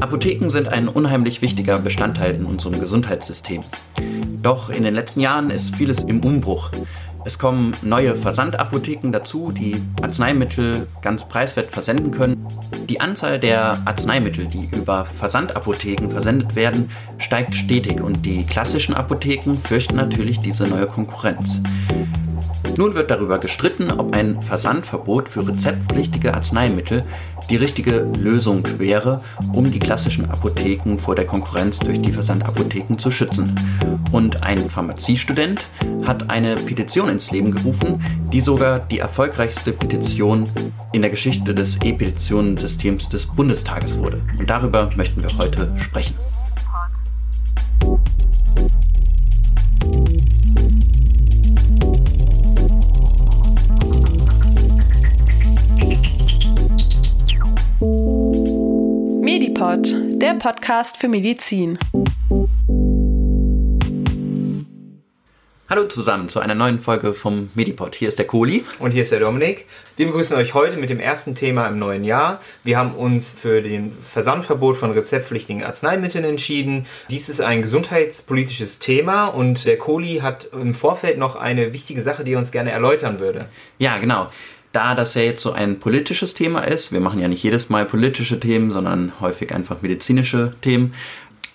Apotheken sind ein unheimlich wichtiger Bestandteil in unserem Gesundheitssystem. Doch in den letzten Jahren ist vieles im Umbruch. Es kommen neue Versandapotheken dazu, die Arzneimittel ganz preiswert versenden können. Die Anzahl der Arzneimittel, die über Versandapotheken versendet werden, steigt stetig und die klassischen Apotheken fürchten natürlich diese neue Konkurrenz. Nun wird darüber gestritten, ob ein Versandverbot für rezeptpflichtige Arzneimittel die richtige Lösung wäre, um die klassischen Apotheken vor der Konkurrenz durch die Versandapotheken zu schützen. Und ein Pharmaziestudent hat eine Petition ins Leben gerufen, die sogar die erfolgreichste Petition in der Geschichte des E-Petitionensystems des Bundestages wurde. Und darüber möchten wir heute sprechen. Der Podcast für Medizin. Hallo zusammen zu einer neuen Folge vom Medipod. Hier ist der Kohli. Und hier ist der Dominik. Wir begrüßen euch heute mit dem ersten Thema im neuen Jahr. Wir haben uns für den Versandverbot von rezeptpflichtigen Arzneimitteln entschieden. Dies ist ein gesundheitspolitisches Thema und der Kohli hat im Vorfeld noch eine wichtige Sache, die er uns gerne erläutern würde. Ja, genau da das ja jetzt so ein politisches Thema ist, wir machen ja nicht jedes Mal politische Themen, sondern häufig einfach medizinische Themen,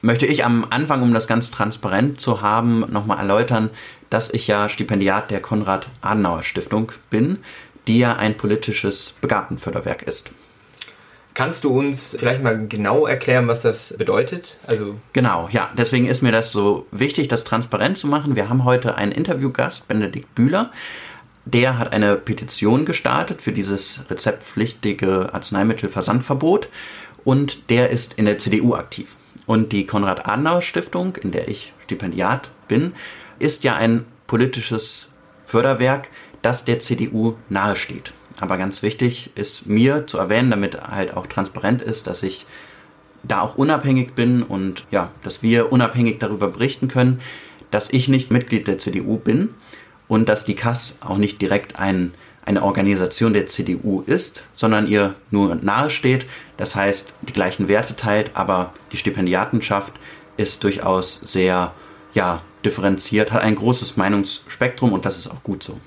möchte ich am Anfang, um das ganz transparent zu haben, nochmal erläutern, dass ich ja Stipendiat der Konrad-Adenauer-Stiftung bin, die ja ein politisches Begabtenförderwerk ist. Kannst du uns vielleicht mal genau erklären, was das bedeutet? Also genau, ja. Deswegen ist mir das so wichtig, das transparent zu machen. Wir haben heute einen Interviewgast, Benedikt Bühler der hat eine Petition gestartet für dieses rezeptpflichtige Arzneimittelversandverbot und der ist in der CDU aktiv. Und die Konrad-Adenauer-Stiftung, in der ich Stipendiat bin, ist ja ein politisches Förderwerk, das der CDU nahesteht. Aber ganz wichtig ist mir zu erwähnen, damit halt auch transparent ist, dass ich da auch unabhängig bin und ja, dass wir unabhängig darüber berichten können, dass ich nicht Mitglied der CDU bin, und dass die KAS auch nicht direkt ein, eine Organisation der CDU ist, sondern ihr nur nahesteht, das heißt die gleichen Werte teilt, aber die Stipendiatenschaft ist durchaus sehr ja, differenziert, hat ein großes Meinungsspektrum und das ist auch gut so.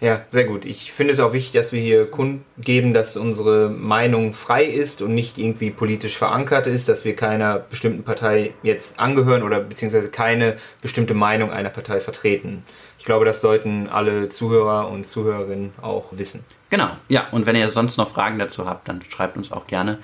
Ja, sehr gut. Ich finde es auch wichtig, dass wir hier kundgeben, dass unsere Meinung frei ist und nicht irgendwie politisch verankert ist, dass wir keiner bestimmten Partei jetzt angehören oder beziehungsweise keine bestimmte Meinung einer Partei vertreten. Ich glaube, das sollten alle Zuhörer und Zuhörerinnen auch wissen. Genau, ja. Und wenn ihr sonst noch Fragen dazu habt, dann schreibt uns auch gerne.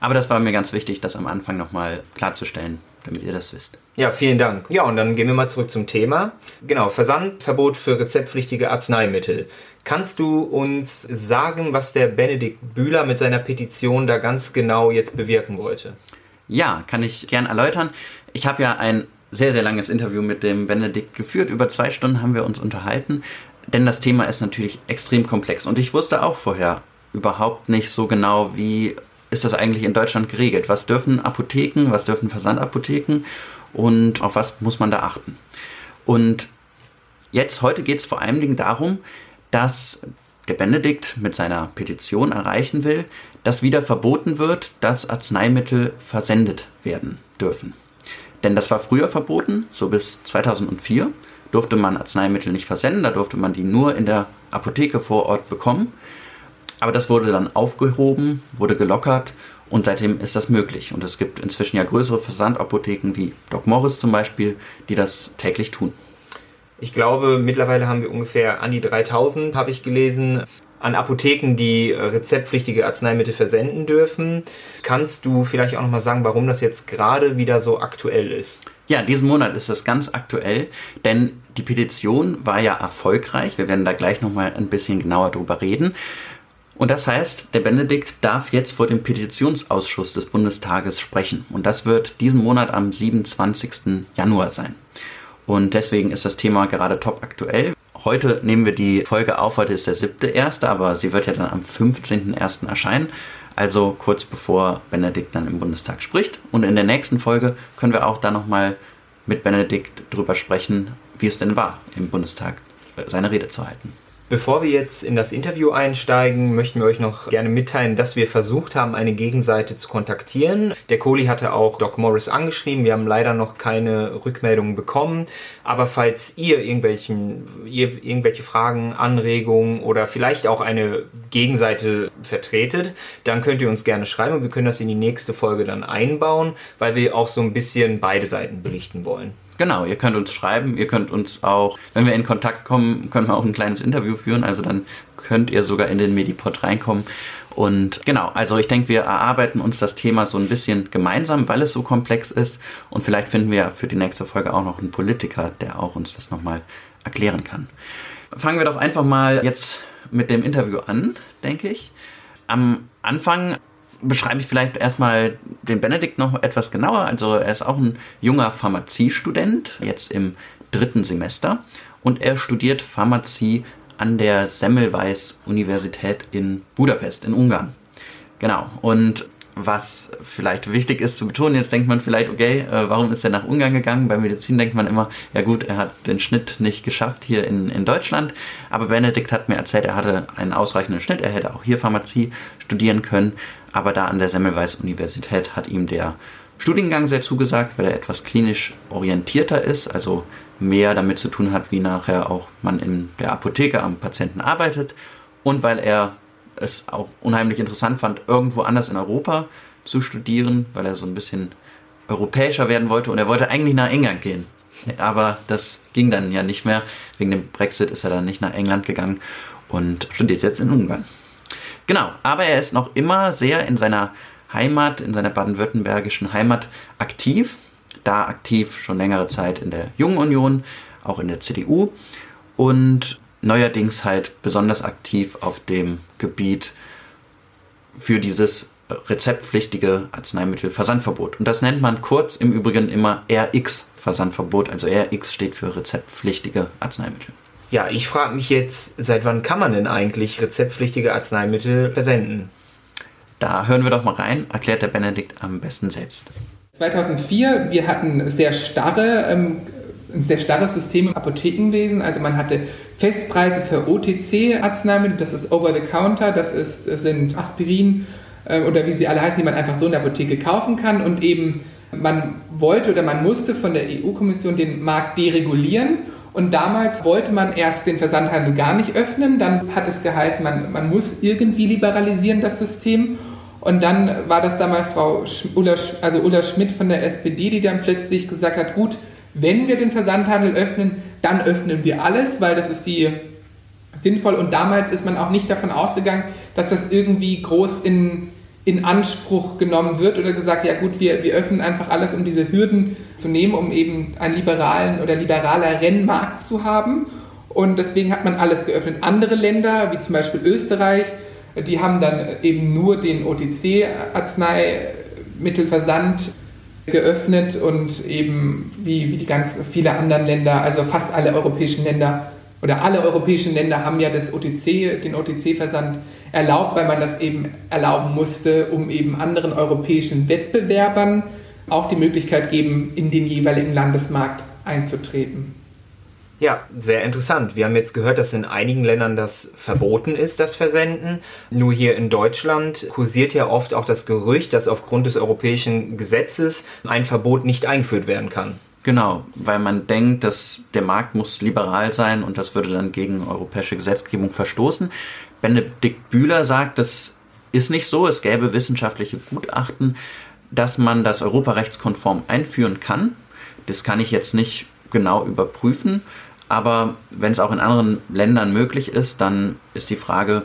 Aber das war mir ganz wichtig, das am Anfang nochmal klarzustellen damit ihr das wisst. Ja, vielen Dank. Ja, und dann gehen wir mal zurück zum Thema. Genau, Versandverbot für rezeptpflichtige Arzneimittel. Kannst du uns sagen, was der Benedikt Bühler mit seiner Petition da ganz genau jetzt bewirken wollte? Ja, kann ich gern erläutern. Ich habe ja ein sehr, sehr langes Interview mit dem Benedikt geführt. Über zwei Stunden haben wir uns unterhalten, denn das Thema ist natürlich extrem komplex. Und ich wusste auch vorher überhaupt nicht so genau, wie ist das eigentlich in Deutschland geregelt? Was dürfen Apotheken, was dürfen Versandapotheken und auf was muss man da achten? Und jetzt, heute geht es vor allen Dingen darum, dass der Benedikt mit seiner Petition erreichen will, dass wieder verboten wird, dass Arzneimittel versendet werden dürfen. Denn das war früher verboten, so bis 2004 durfte man Arzneimittel nicht versenden, da durfte man die nur in der Apotheke vor Ort bekommen. Aber das wurde dann aufgehoben, wurde gelockert und seitdem ist das möglich. Und es gibt inzwischen ja größere Versandapotheken wie Doc Morris zum Beispiel, die das täglich tun. Ich glaube, mittlerweile haben wir ungefähr an die 3000, habe ich gelesen, an Apotheken, die rezeptpflichtige Arzneimittel versenden dürfen. Kannst du vielleicht auch nochmal sagen, warum das jetzt gerade wieder so aktuell ist? Ja, diesen Monat ist das ganz aktuell, denn die Petition war ja erfolgreich. Wir werden da gleich nochmal ein bisschen genauer drüber reden. Und das heißt, der Benedikt darf jetzt vor dem Petitionsausschuss des Bundestages sprechen. Und das wird diesen Monat am 27. Januar sein. Und deswegen ist das Thema gerade top aktuell. Heute nehmen wir die Folge auf, heute ist der siebte erste, aber sie wird ja dann am 15.01. erscheinen. Also kurz bevor Benedikt dann im Bundestag spricht. Und in der nächsten Folge können wir auch da nochmal mit Benedikt drüber sprechen, wie es denn war, im Bundestag seine Rede zu halten. Bevor wir jetzt in das Interview einsteigen, möchten wir euch noch gerne mitteilen, dass wir versucht haben, eine Gegenseite zu kontaktieren. Der Kohli hatte auch Doc Morris angeschrieben. Wir haben leider noch keine Rückmeldungen bekommen. Aber falls ihr, irgendwelchen, ihr irgendwelche Fragen, Anregungen oder vielleicht auch eine Gegenseite vertretet, dann könnt ihr uns gerne schreiben und wir können das in die nächste Folge dann einbauen, weil wir auch so ein bisschen beide Seiten belichten wollen. Genau, ihr könnt uns schreiben, ihr könnt uns auch, wenn wir in Kontakt kommen, können wir auch ein kleines Interview führen. Also dann könnt ihr sogar in den Medipod reinkommen. Und genau, also ich denke, wir erarbeiten uns das Thema so ein bisschen gemeinsam, weil es so komplex ist. Und vielleicht finden wir für die nächste Folge auch noch einen Politiker, der auch uns das nochmal erklären kann. Fangen wir doch einfach mal jetzt mit dem Interview an, denke ich. Am Anfang beschreibe ich vielleicht erstmal den Benedikt noch etwas genauer. Also er ist auch ein junger Pharmaziestudent, jetzt im dritten Semester. Und er studiert Pharmazie an der Semmelweis Universität in Budapest, in Ungarn. Genau. Und was vielleicht wichtig ist zu betonen, jetzt denkt man vielleicht, okay, äh, warum ist er nach Ungarn gegangen? Bei Medizin denkt man immer, ja gut, er hat den Schnitt nicht geschafft hier in, in Deutschland. Aber Benedikt hat mir erzählt, er hatte einen ausreichenden Schnitt, er hätte auch hier Pharmazie studieren können. Aber da an der Semmelweis Universität hat ihm der Studiengang sehr zugesagt, weil er etwas klinisch orientierter ist, also mehr damit zu tun hat, wie nachher auch man in der Apotheke am Patienten arbeitet und weil er es auch unheimlich interessant fand, irgendwo anders in Europa zu studieren, weil er so ein bisschen europäischer werden wollte und er wollte eigentlich nach England gehen. Aber das ging dann ja nicht mehr. Wegen dem Brexit ist er dann nicht nach England gegangen und studiert jetzt in Ungarn. Genau, aber er ist noch immer sehr in seiner Heimat, in seiner baden-württembergischen Heimat aktiv. Da aktiv schon längere Zeit in der Jungen Union, auch in der CDU und neuerdings halt besonders aktiv auf dem Gebiet für dieses rezeptpflichtige Arzneimittelversandverbot. Und das nennt man kurz im Übrigen immer RX-Versandverbot. Also RX steht für rezeptpflichtige Arzneimittel. Ja, ich frage mich jetzt, seit wann kann man denn eigentlich rezeptpflichtige Arzneimittel versenden? Da hören wir doch mal rein, erklärt der Benedikt am besten selbst. 2004, wir hatten sehr starre ähm, ein sehr starres System im Apothekenwesen. Also man hatte Festpreise für OTC-Arzneimittel, das ist Over-the-Counter, das, ist, das sind Aspirin äh, oder wie sie alle heißen, die man einfach so in der Apotheke kaufen kann. Und eben man wollte oder man musste von der EU-Kommission den Markt deregulieren. Und damals wollte man erst den Versandhandel gar nicht öffnen. Dann hat es geheißen, man, man muss irgendwie liberalisieren, das System. Und dann war das damals Frau Ulla, also Ulla Schmidt von der SPD, die dann plötzlich gesagt hat, gut, wenn wir den Versandhandel öffnen, dann öffnen wir alles, weil das ist die sinnvoll. Und damals ist man auch nicht davon ausgegangen, dass das irgendwie groß in, in Anspruch genommen wird oder gesagt, ja gut, wir, wir öffnen einfach alles, um diese Hürden zu nehmen, um eben einen liberalen oder liberaler Rennmarkt zu haben. Und deswegen hat man alles geöffnet. Andere Länder, wie zum Beispiel Österreich, die haben dann eben nur den OTC-Arzneimittelversand geöffnet und eben wie, wie die ganz viele anderen Länder, also fast alle europäischen Länder oder alle europäischen Länder haben ja das OTC, den OTC-Versand erlaubt, weil man das eben erlauben musste, um eben anderen europäischen Wettbewerbern auch die Möglichkeit geben, in den jeweiligen Landesmarkt einzutreten. Ja, sehr interessant. Wir haben jetzt gehört, dass in einigen Ländern das verboten ist, das Versenden. Nur hier in Deutschland kursiert ja oft auch das Gerücht, dass aufgrund des europäischen Gesetzes ein Verbot nicht eingeführt werden kann. Genau, weil man denkt, dass der Markt muss liberal sein und das würde dann gegen europäische Gesetzgebung verstoßen. Benedikt Bühler sagt, das ist nicht so. Es gäbe wissenschaftliche Gutachten, dass man das europarechtskonform einführen kann. Das kann ich jetzt nicht genau überprüfen. Aber wenn es auch in anderen Ländern möglich ist, dann ist die Frage,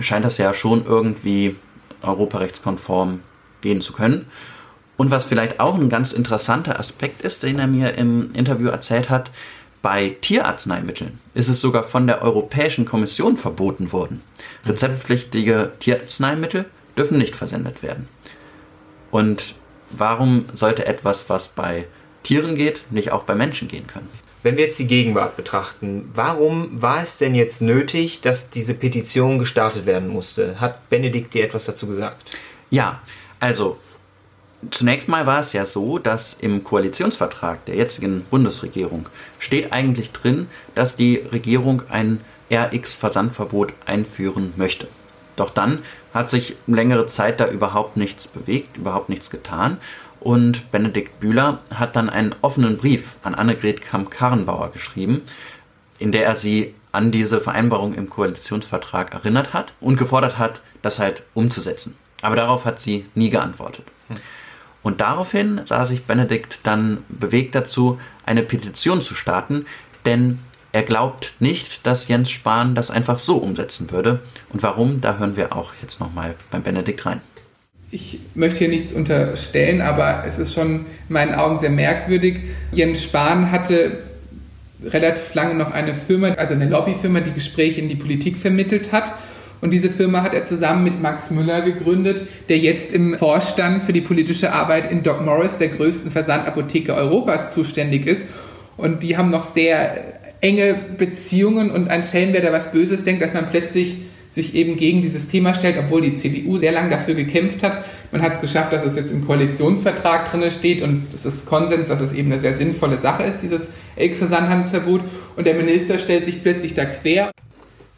scheint das ja schon irgendwie europarechtskonform gehen zu können. Und was vielleicht auch ein ganz interessanter Aspekt ist, den er mir im Interview erzählt hat, bei Tierarzneimitteln ist es sogar von der Europäischen Kommission verboten worden. Rezeptpflichtige Tierarzneimittel dürfen nicht versendet werden. Und warum sollte etwas, was bei Tieren geht, nicht auch bei Menschen gehen können? Wenn wir jetzt die Gegenwart betrachten, warum war es denn jetzt nötig, dass diese Petition gestartet werden musste? Hat Benedikt dir etwas dazu gesagt? Ja, also zunächst mal war es ja so, dass im Koalitionsvertrag der jetzigen Bundesregierung steht eigentlich drin, dass die Regierung ein RX-Versandverbot einführen möchte. Doch dann hat sich längere Zeit da überhaupt nichts bewegt, überhaupt nichts getan. Und Benedikt Bühler hat dann einen offenen Brief an Annegret Kamp-Karrenbauer geschrieben, in der er sie an diese Vereinbarung im Koalitionsvertrag erinnert hat und gefordert hat, das halt umzusetzen. Aber darauf hat sie nie geantwortet. Und daraufhin sah sich Benedikt dann bewegt dazu, eine Petition zu starten, denn er glaubt nicht, dass Jens Spahn das einfach so umsetzen würde. Und warum, da hören wir auch jetzt nochmal beim Benedikt rein. Ich möchte hier nichts unterstellen, aber es ist schon in meinen Augen sehr merkwürdig. Jens Spahn hatte relativ lange noch eine Firma, also eine Lobbyfirma, die Gespräche in die Politik vermittelt hat. Und diese Firma hat er zusammen mit Max Müller gegründet, der jetzt im Vorstand für die politische Arbeit in Doc Morris, der größten Versandapotheke Europas, zuständig ist. Und die haben noch sehr enge Beziehungen und ein Schelm, wer da was Böses denkt, dass man plötzlich sich eben gegen dieses Thema stellt, obwohl die CDU sehr lange dafür gekämpft hat. Man hat es geschafft, dass es jetzt im Koalitionsvertrag drin steht und es ist Konsens, dass es eben eine sehr sinnvolle Sache ist, dieses Ex-Versandhandelsverbot. Und der Minister stellt sich plötzlich da quer.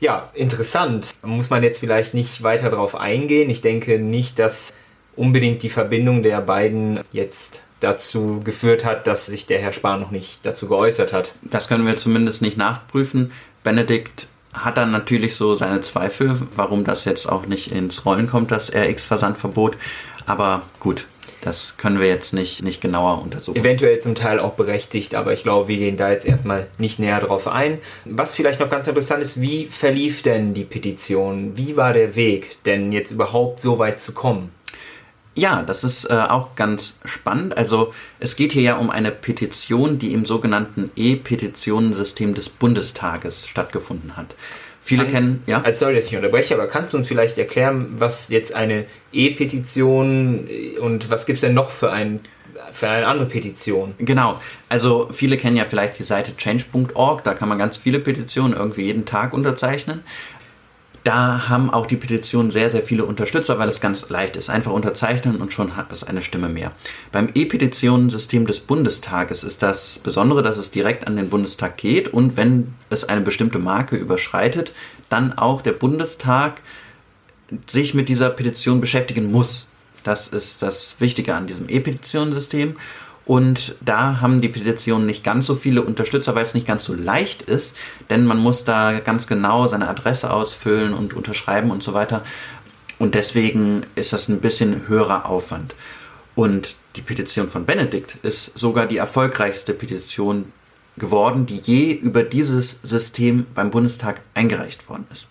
Ja, interessant. Muss man jetzt vielleicht nicht weiter darauf eingehen. Ich denke nicht, dass unbedingt die Verbindung der beiden jetzt dazu geführt hat, dass sich der Herr Spahn noch nicht dazu geäußert hat. Das können wir zumindest nicht nachprüfen. Benedikt hat dann natürlich so seine Zweifel, warum das jetzt auch nicht ins Rollen kommt, das RX-Versandverbot. Aber gut, das können wir jetzt nicht, nicht genauer untersuchen. Eventuell zum Teil auch berechtigt, aber ich glaube, wir gehen da jetzt erstmal nicht näher drauf ein. Was vielleicht noch ganz interessant ist, wie verlief denn die Petition? Wie war der Weg, denn jetzt überhaupt so weit zu kommen? Ja, das ist äh, auch ganz spannend. Also es geht hier ja um eine Petition, die im sogenannten E-Petitionensystem des Bundestages stattgefunden hat. Viele Kannst, kennen, ja. Also sorry, dass ich unterbreche, aber kannst du uns vielleicht erklären, was jetzt eine E-Petition und was gibt es denn noch für, ein, für eine andere Petition? Genau, also viele kennen ja vielleicht die Seite change.org, da kann man ganz viele Petitionen irgendwie jeden Tag unterzeichnen da haben auch die Petitionen sehr, sehr viele Unterstützer, weil es ganz leicht ist. Einfach unterzeichnen und schon hat es eine Stimme mehr. Beim E-Petitionensystem des Bundestages ist das Besondere, dass es direkt an den Bundestag geht und wenn es eine bestimmte Marke überschreitet, dann auch der Bundestag sich mit dieser Petition beschäftigen muss. Das ist das Wichtige an diesem E-Petitionensystem. Und da haben die Petitionen nicht ganz so viele Unterstützer, weil es nicht ganz so leicht ist, denn man muss da ganz genau seine Adresse ausfüllen und unterschreiben und so weiter. Und deswegen ist das ein bisschen höherer Aufwand. Und die Petition von Benedikt ist sogar die erfolgreichste Petition geworden, die je über dieses System beim Bundestag eingereicht worden ist.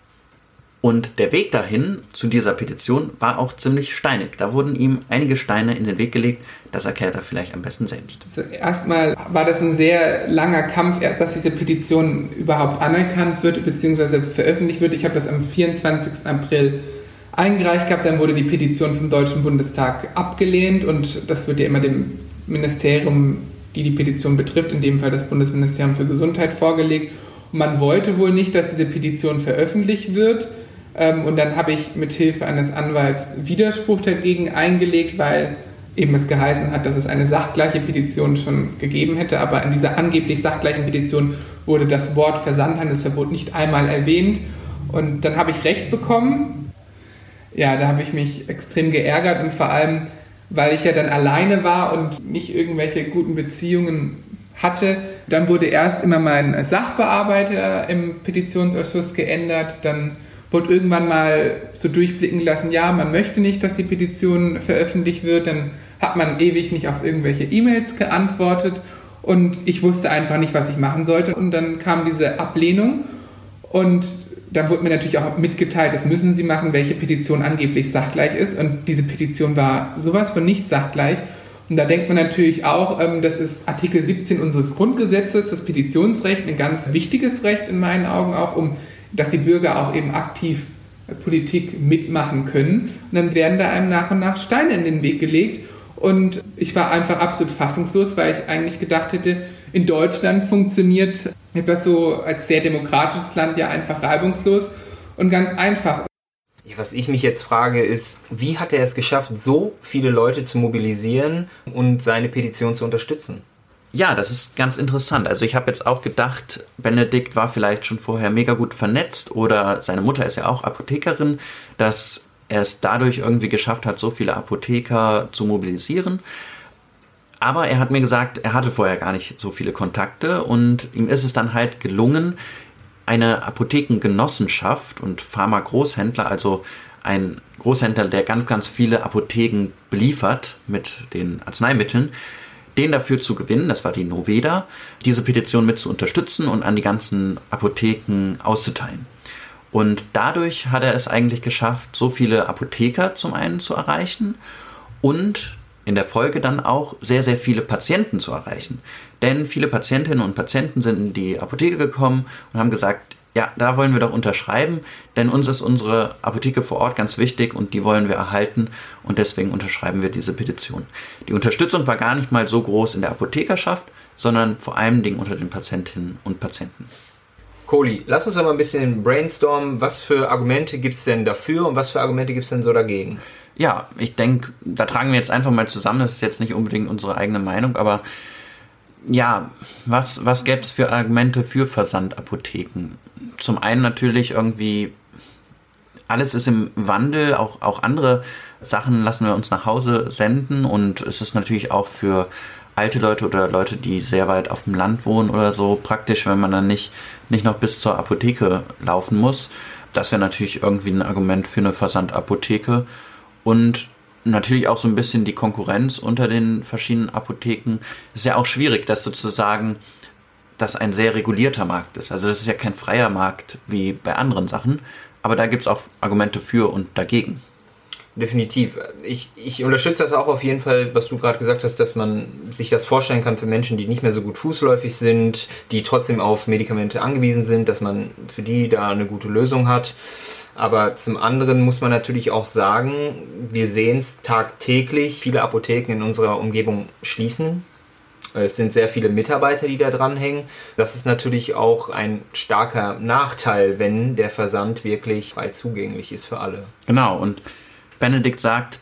Und der Weg dahin zu dieser Petition war auch ziemlich steinig. Da wurden ihm einige Steine in den Weg gelegt. Das erklärt er vielleicht am besten selbst. Also erstmal war das ein sehr langer Kampf, dass diese Petition überhaupt anerkannt wird bzw. veröffentlicht wird. Ich habe das am 24. April eingereicht gehabt, dann wurde die Petition vom Deutschen Bundestag abgelehnt und das wird ja immer dem Ministerium, die die Petition betrifft, in dem Fall das Bundesministerium für Gesundheit, vorgelegt. Und man wollte wohl nicht, dass diese Petition veröffentlicht wird ähm, und dann habe ich mit Hilfe eines Anwalts Widerspruch dagegen eingelegt, weil eben es geheißen hat, dass es eine sachgleiche Petition schon gegeben hätte, aber in dieser angeblich sachgleichen Petition wurde das Wort Versandhandelsverbot nicht einmal erwähnt. Und dann habe ich Recht bekommen. Ja, da habe ich mich extrem geärgert und vor allem, weil ich ja dann alleine war und nicht irgendwelche guten Beziehungen hatte. Dann wurde erst immer mein Sachbearbeiter im Petitionsausschuss geändert, dann wurde irgendwann mal so durchblicken lassen, ja, man möchte nicht, dass die Petition veröffentlicht wird, dann hat man ewig nicht auf irgendwelche E-Mails geantwortet und ich wusste einfach nicht, was ich machen sollte. Und dann kam diese Ablehnung und dann wurde mir natürlich auch mitgeteilt, das müssen Sie machen, welche Petition angeblich sachgleich ist. Und diese Petition war sowas von nicht sachgleich. Und da denkt man natürlich auch, ähm, das ist Artikel 17 unseres Grundgesetzes, das Petitionsrecht, ein ganz wichtiges Recht in meinen Augen auch, um dass die Bürger auch eben aktiv Politik mitmachen können. Und dann werden da einem nach und nach Steine in den Weg gelegt. Und ich war einfach absolut fassungslos, weil ich eigentlich gedacht hätte, in Deutschland funktioniert etwas so als sehr demokratisches Land ja einfach reibungslos und ganz einfach. Was ich mich jetzt frage ist, wie hat er es geschafft, so viele Leute zu mobilisieren und seine Petition zu unterstützen? Ja, das ist ganz interessant. Also ich habe jetzt auch gedacht, Benedikt war vielleicht schon vorher mega gut vernetzt oder seine Mutter ist ja auch Apothekerin, dass er es dadurch irgendwie geschafft hat, so viele Apotheker zu mobilisieren. Aber er hat mir gesagt, er hatte vorher gar nicht so viele Kontakte und ihm ist es dann halt gelungen, eine Apothekengenossenschaft und Pharma-Großhändler, also ein Großhändler, der ganz, ganz viele Apotheken beliefert mit den Arzneimitteln, den dafür zu gewinnen, das war die Noveda, diese Petition mit zu unterstützen und an die ganzen Apotheken auszuteilen. Und dadurch hat er es eigentlich geschafft, so viele Apotheker zum einen zu erreichen und in der Folge dann auch sehr, sehr viele Patienten zu erreichen. Denn viele Patientinnen und Patienten sind in die Apotheke gekommen und haben gesagt, ja, da wollen wir doch unterschreiben, denn uns ist unsere Apotheke vor Ort ganz wichtig und die wollen wir erhalten und deswegen unterschreiben wir diese Petition. Die Unterstützung war gar nicht mal so groß in der Apothekerschaft, sondern vor allen Dingen unter den Patientinnen und Patienten. Kohli, lass uns aber ein bisschen brainstormen. Was für Argumente gibt es denn dafür und was für Argumente gibt es denn so dagegen? Ja, ich denke, da tragen wir jetzt einfach mal zusammen. Das ist jetzt nicht unbedingt unsere eigene Meinung, aber ja, was, was gäbe es für Argumente für Versandapotheken? Zum einen natürlich irgendwie, alles ist im Wandel, auch, auch andere Sachen lassen wir uns nach Hause senden und es ist natürlich auch für alte Leute oder Leute, die sehr weit auf dem Land wohnen oder so, praktisch, wenn man dann nicht, nicht noch bis zur Apotheke laufen muss. Das wäre natürlich irgendwie ein Argument für eine Versandapotheke. Und natürlich auch so ein bisschen die Konkurrenz unter den verschiedenen Apotheken. Es ist ja auch schwierig, dass sozusagen das ein sehr regulierter Markt ist. Also das ist ja kein freier Markt wie bei anderen Sachen, aber da gibt es auch Argumente für und dagegen. Definitiv. Ich, ich unterstütze das auch auf jeden Fall, was du gerade gesagt hast, dass man sich das vorstellen kann für Menschen, die nicht mehr so gut fußläufig sind, die trotzdem auf Medikamente angewiesen sind, dass man für die da eine gute Lösung hat. Aber zum anderen muss man natürlich auch sagen, wir sehen es tagtäglich, viele Apotheken in unserer Umgebung schließen. Es sind sehr viele Mitarbeiter, die da dranhängen. Das ist natürlich auch ein starker Nachteil, wenn der Versand wirklich frei zugänglich ist für alle. Genau, und Benedikt sagt,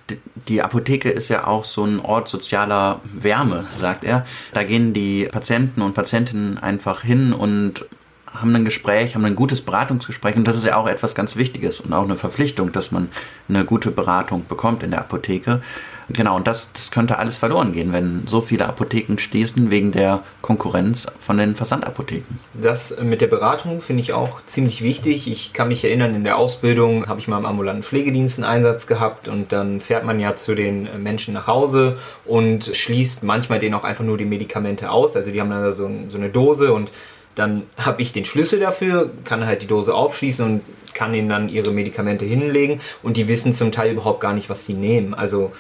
die Apotheke ist ja auch so ein Ort sozialer Wärme, sagt er. Da gehen die Patienten und Patientinnen einfach hin und haben ein Gespräch, haben ein gutes Beratungsgespräch und das ist ja auch etwas ganz Wichtiges und auch eine Verpflichtung, dass man eine gute Beratung bekommt in der Apotheke. Genau, und das, das könnte alles verloren gehen, wenn so viele Apotheken schließen wegen der Konkurrenz von den Versandapotheken. Das mit der Beratung finde ich auch ziemlich wichtig. Ich kann mich erinnern, in der Ausbildung habe ich mal im ambulanten Pflegedienst einen Einsatz gehabt und dann fährt man ja zu den Menschen nach Hause und schließt manchmal denen auch einfach nur die Medikamente aus. Also die haben dann so, so eine Dose und dann habe ich den Schlüssel dafür, kann halt die Dose aufschließen und kann ihnen dann ihre Medikamente hinlegen und die wissen zum Teil überhaupt gar nicht, was sie nehmen. Also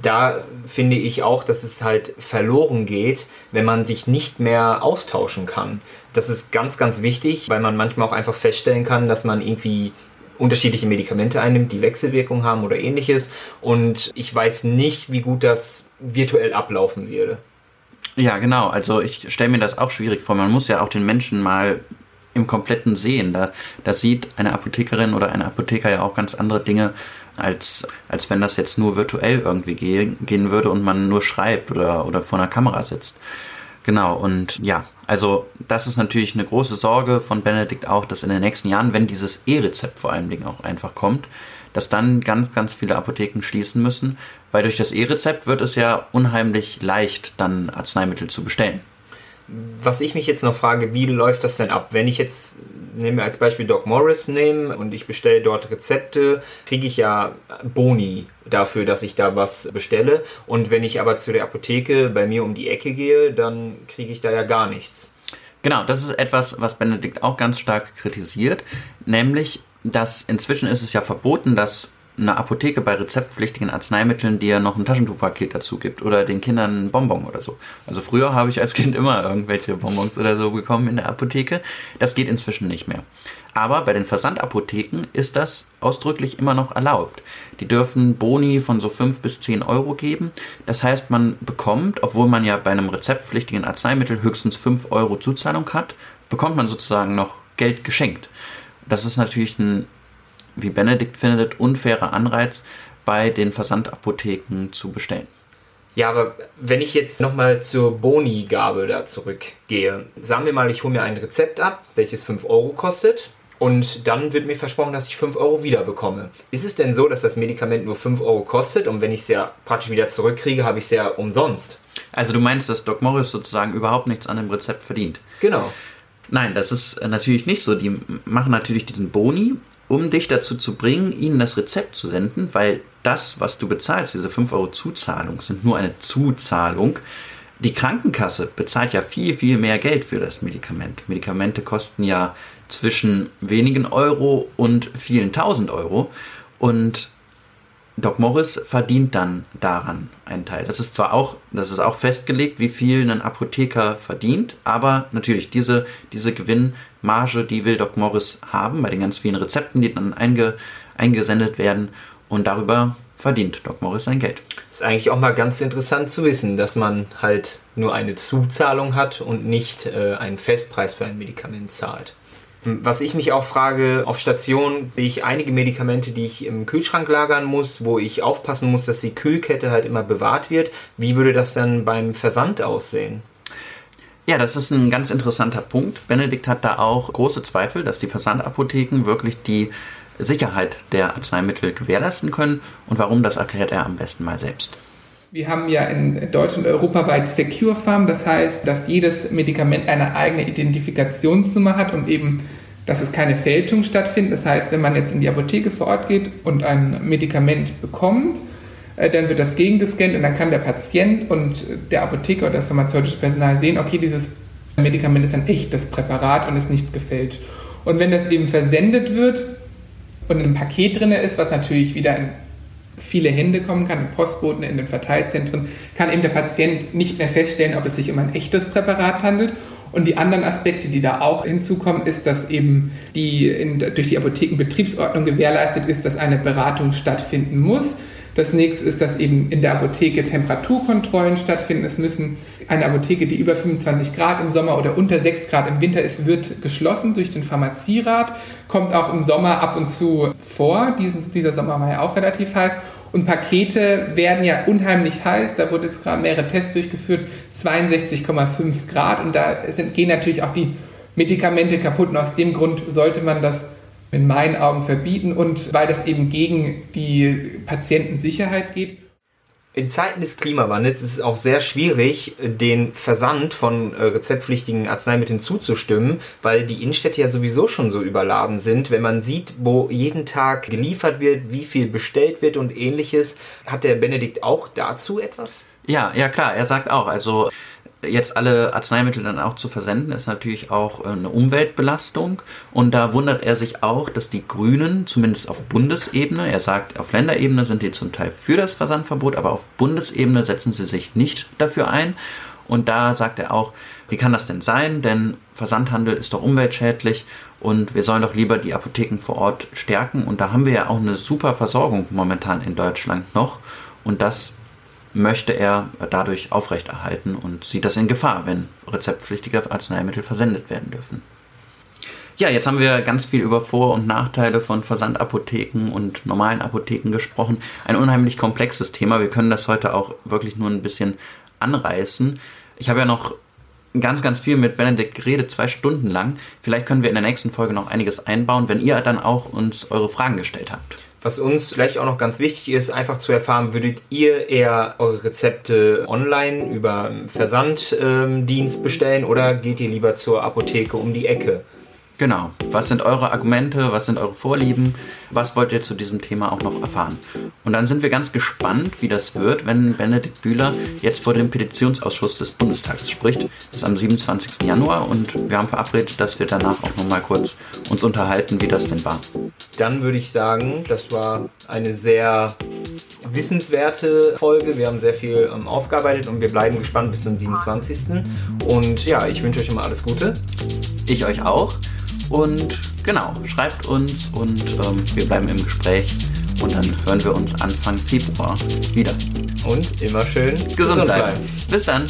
da finde ich auch, dass es halt verloren geht, wenn man sich nicht mehr austauschen kann. Das ist ganz, ganz wichtig, weil man manchmal auch einfach feststellen kann, dass man irgendwie unterschiedliche Medikamente einnimmt, die Wechselwirkung haben oder ähnliches. Und ich weiß nicht, wie gut das virtuell ablaufen würde. Ja, genau. Also ich stelle mir das auch schwierig vor. Man muss ja auch den Menschen mal im Kompletten sehen. Da, da sieht eine Apothekerin oder ein Apotheker ja auch ganz andere Dinge, als, als wenn das jetzt nur virtuell irgendwie gehen, gehen würde und man nur schreibt oder, oder vor einer Kamera sitzt. Genau, und ja, also das ist natürlich eine große Sorge von Benedikt auch, dass in den nächsten Jahren, wenn dieses E-Rezept vor allen Dingen auch einfach kommt, dass dann ganz, ganz viele Apotheken schließen müssen, weil durch das E-Rezept wird es ja unheimlich leicht, dann Arzneimittel zu bestellen. Was ich mich jetzt noch frage, wie läuft das denn ab? Wenn ich jetzt, nehmen wir als Beispiel Doc Morris nehme und ich bestelle dort Rezepte, kriege ich ja Boni dafür, dass ich da was bestelle. Und wenn ich aber zu der Apotheke bei mir um die Ecke gehe, dann kriege ich da ja gar nichts. Genau, das ist etwas, was Benedikt auch ganz stark kritisiert, nämlich dass inzwischen ist es ja verboten, dass eine Apotheke bei rezeptpflichtigen Arzneimitteln dir noch ein Taschentuchpaket dazu gibt oder den Kindern ein Bonbon oder so. Also früher habe ich als Kind immer irgendwelche Bonbons oder so bekommen in der Apotheke. Das geht inzwischen nicht mehr. Aber bei den Versandapotheken ist das ausdrücklich immer noch erlaubt. Die dürfen Boni von so 5 bis 10 Euro geben. Das heißt, man bekommt, obwohl man ja bei einem rezeptpflichtigen Arzneimittel höchstens 5 Euro Zuzahlung hat, bekommt man sozusagen noch Geld geschenkt. Das ist natürlich ein, wie Benedikt findet, unfairer Anreiz, bei den Versandapotheken zu bestellen. Ja, aber wenn ich jetzt nochmal zur Boni-Gabe da zurückgehe, sagen wir mal, ich hole mir ein Rezept ab, welches 5 Euro kostet. Und dann wird mir versprochen, dass ich 5 Euro wieder bekomme. Ist es denn so, dass das Medikament nur 5 Euro kostet und wenn ich es ja praktisch wieder zurückkriege, habe ich es ja umsonst? Also du meinst, dass Doc Morris sozusagen überhaupt nichts an dem Rezept verdient? Genau. Nein, das ist äh, natürlich nicht so. Die machen natürlich diesen Boni, um dich dazu zu bringen, ihnen das Rezept zu senden, weil das, was du bezahlst, diese 5 Euro Zuzahlung, sind nur eine Zuzahlung. Die Krankenkasse bezahlt ja viel, viel mehr Geld für das Medikament. Medikamente kosten ja zwischen wenigen Euro und vielen tausend Euro. Und Doc Morris verdient dann daran einen Teil. Das ist zwar auch, das ist auch festgelegt, wie viel ein Apotheker verdient, aber natürlich diese, diese Gewinnmarge, die will Doc Morris haben bei den ganz vielen Rezepten, die dann einge, eingesendet werden und darüber verdient Doc Morris sein Geld. Das ist eigentlich auch mal ganz interessant zu wissen, dass man halt nur eine Zuzahlung hat und nicht äh, einen Festpreis für ein Medikament zahlt. Was ich mich auch frage, auf Station sehe ich einige Medikamente, die ich im Kühlschrank lagern muss, wo ich aufpassen muss, dass die Kühlkette halt immer bewahrt wird. Wie würde das dann beim Versand aussehen? Ja, das ist ein ganz interessanter Punkt. Benedikt hat da auch große Zweifel, dass die Versandapotheken wirklich die Sicherheit der Arzneimittel gewährleisten können. Und warum, das erklärt er am besten mal selbst. Wir haben ja in Deutschland europaweit Secure Farm, das heißt, dass jedes Medikament eine eigene Identifikationsnummer hat und eben, dass es keine Fälschung stattfindet. Das heißt, wenn man jetzt in die Apotheke vor Ort geht und ein Medikament bekommt, äh, dann wird das gegengescannt und dann kann der Patient und der Apotheker oder das pharmazeutische Personal sehen, okay, dieses Medikament ist ein echtes Präparat und ist nicht gefälscht. Und wenn das eben versendet wird und in einem Paket drin ist, was natürlich wieder ein viele Hände kommen kann, Postboten, in den Verteilzentren, kann eben der Patient nicht mehr feststellen, ob es sich um ein echtes Präparat handelt. Und die anderen Aspekte, die da auch hinzukommen, ist, dass eben die in, durch die Apothekenbetriebsordnung gewährleistet ist, dass eine Beratung stattfinden muss. Das nächste ist, dass eben in der Apotheke Temperaturkontrollen stattfinden. Es müssen eine Apotheke, die über 25 Grad im Sommer oder unter 6 Grad im Winter ist, wird geschlossen durch den Pharmazierat. Kommt auch im Sommer ab und zu vor. Diesen, dieser Sommer war ja auch relativ heiß. Und Pakete werden ja unheimlich heiß. Da wurden jetzt gerade mehrere Tests durchgeführt. 62,5 Grad. Und da sind, gehen natürlich auch die Medikamente kaputt. Und aus dem Grund sollte man das in meinen Augen verbieten und weil das eben gegen die Patientensicherheit geht. In Zeiten des Klimawandels ist es auch sehr schwierig, den Versand von äh, rezeptpflichtigen Arzneimitteln zuzustimmen, weil die Innenstädte ja sowieso schon so überladen sind. Wenn man sieht, wo jeden Tag geliefert wird, wie viel bestellt wird und ähnliches, hat der Benedikt auch dazu etwas? Ja, ja klar, er sagt auch, also jetzt alle Arzneimittel dann auch zu versenden, ist natürlich auch äh, eine Umweltbelastung. Und da wundert er sich auch, dass die Grünen, zumindest auf Bundesebene, er sagt, auf Länderebene sind die zum Teil für das Versandverbot, aber auf Bundesebene setzen sie sich nicht dafür ein. Und da sagt er auch, wie kann das denn sein? Denn Versandhandel ist doch umweltschädlich und wir sollen doch lieber die Apotheken vor Ort stärken. Und da haben wir ja auch eine super Versorgung momentan in Deutschland noch. Und das möchte er dadurch aufrechterhalten und sieht das in Gefahr, wenn rezeptpflichtige Arzneimittel versendet werden dürfen. Ja, jetzt haben wir ganz viel über Vor- und Nachteile von Versandapotheken und normalen Apotheken gesprochen. Ein unheimlich komplexes Thema. Wir können das heute auch wirklich nur ein bisschen anreißen. Ich habe ja noch ganz, ganz viel mit Benedikt geredet, zwei Stunden lang. Vielleicht können wir in der nächsten Folge noch einiges einbauen, wenn ihr dann auch uns eure Fragen gestellt habt. Was uns vielleicht auch noch ganz wichtig ist, einfach zu erfahren, würdet ihr eher eure Rezepte online über Versanddienst ähm, bestellen oder geht ihr lieber zur Apotheke um die Ecke? Genau. Was sind eure Argumente? Was sind eure Vorlieben? Was wollt ihr zu diesem Thema auch noch erfahren? Und dann sind wir ganz gespannt, wie das wird, wenn Benedikt Bühler jetzt vor dem Petitionsausschuss des Bundestages spricht. Das ist am 27. Januar und wir haben verabredet, dass wir danach auch noch mal kurz uns unterhalten, wie das denn war. Dann würde ich sagen, das war eine sehr wissenswerte Folge. Wir haben sehr viel ähm, aufgearbeitet und wir bleiben gespannt bis zum 27. Und ja, ich wünsche euch immer alles Gute. Ich euch auch. Und genau, schreibt uns und ähm, wir bleiben im Gespräch. Und dann hören wir uns Anfang Februar wieder. Und immer schön gesund, gesund bleiben. bleiben. Bis dann.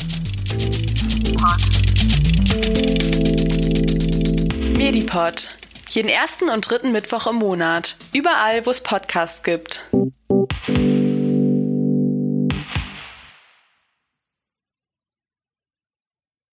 Medipod. Jeden ersten und dritten Mittwoch im Monat. Überall, wo es Podcasts gibt.